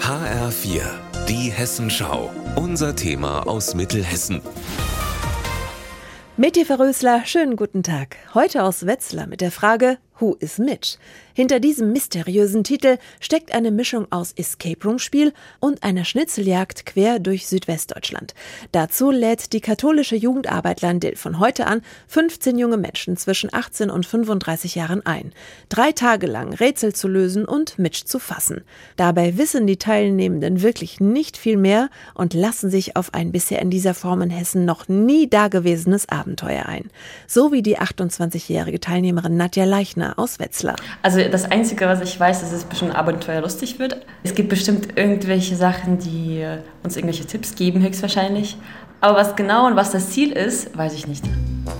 HR4, die Hessenschau. Unser Thema aus Mittelhessen. Meti Verrösler, schönen guten Tag. Heute aus Wetzlar mit der Frage, Who is Mitch? Hinter diesem mysteriösen Titel steckt eine Mischung aus Escape Room Spiel und einer Schnitzeljagd quer durch Südwestdeutschland. Dazu lädt die katholische Jugendarbeit Landil von heute an 15 junge Menschen zwischen 18 und 35 Jahren ein. Drei Tage lang Rätsel zu lösen und Mitch zu fassen. Dabei wissen die Teilnehmenden wirklich nicht viel mehr und lassen sich auf ein bisher in dieser Form in Hessen noch nie dagewesenes Abenteuer ein. So wie die 28-jährige Teilnehmerin Nadja Leichner aus Wetzlar. Also das Einzige, was ich weiß, ist, dass es bestimmt abenteuerlustig wird. Es gibt bestimmt irgendwelche Sachen, die uns irgendwelche Tipps geben, höchstwahrscheinlich. Aber was genau und was das Ziel ist, weiß ich nicht.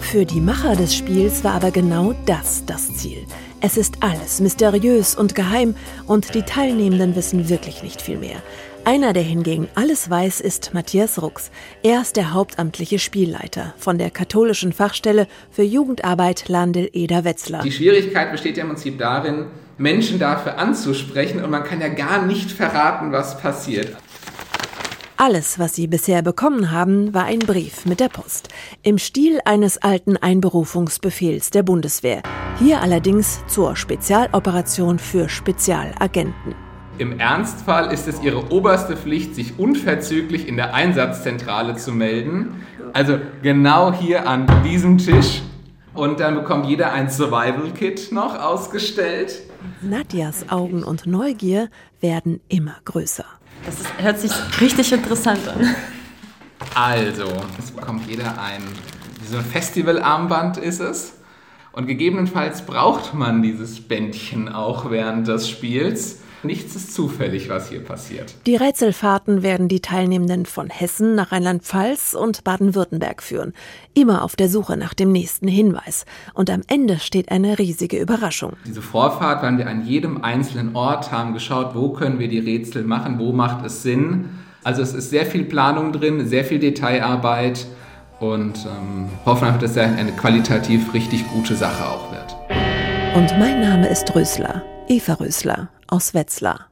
Für die Macher des Spiels war aber genau das das Ziel. Es ist alles mysteriös und geheim und die Teilnehmenden wissen wirklich nicht viel mehr. Einer, der hingegen alles weiß, ist Matthias Rux. Er ist der hauptamtliche Spielleiter von der katholischen Fachstelle für Jugendarbeit Landel-Eder-Wetzlar. Die Schwierigkeit besteht ja im Prinzip darin, Menschen dafür anzusprechen und man kann ja gar nicht verraten, was passiert. Alles, was sie bisher bekommen haben, war ein Brief mit der Post. Im Stil eines alten Einberufungsbefehls der Bundeswehr. Hier allerdings zur Spezialoperation für Spezialagenten. Im Ernstfall ist es ihre oberste Pflicht, sich unverzüglich in der Einsatzzentrale zu melden. Also genau hier an diesem Tisch. Und dann bekommt jeder ein Survival-Kit noch ausgestellt. Nadjas Augen und Neugier werden immer größer. Das ist, hört sich richtig interessant an. Also, es bekommt jeder ein, so ein Festivalarmband ist es. Und gegebenenfalls braucht man dieses Bändchen auch während des Spiels. Nichts ist zufällig, was hier passiert. Die Rätselfahrten werden die Teilnehmenden von Hessen nach Rheinland-Pfalz und Baden-Württemberg führen. Immer auf der Suche nach dem nächsten Hinweis. Und am Ende steht eine riesige Überraschung. Diese Vorfahrt waren wir an jedem einzelnen Ort, haben geschaut, wo können wir die Rätsel machen, wo macht es Sinn. Also es ist sehr viel Planung drin, sehr viel Detailarbeit und ähm, hoffen einfach, dass es eine qualitativ richtig gute Sache auch wird. Und mein Name ist Rösler, Eva Rösler aus Wetzlar.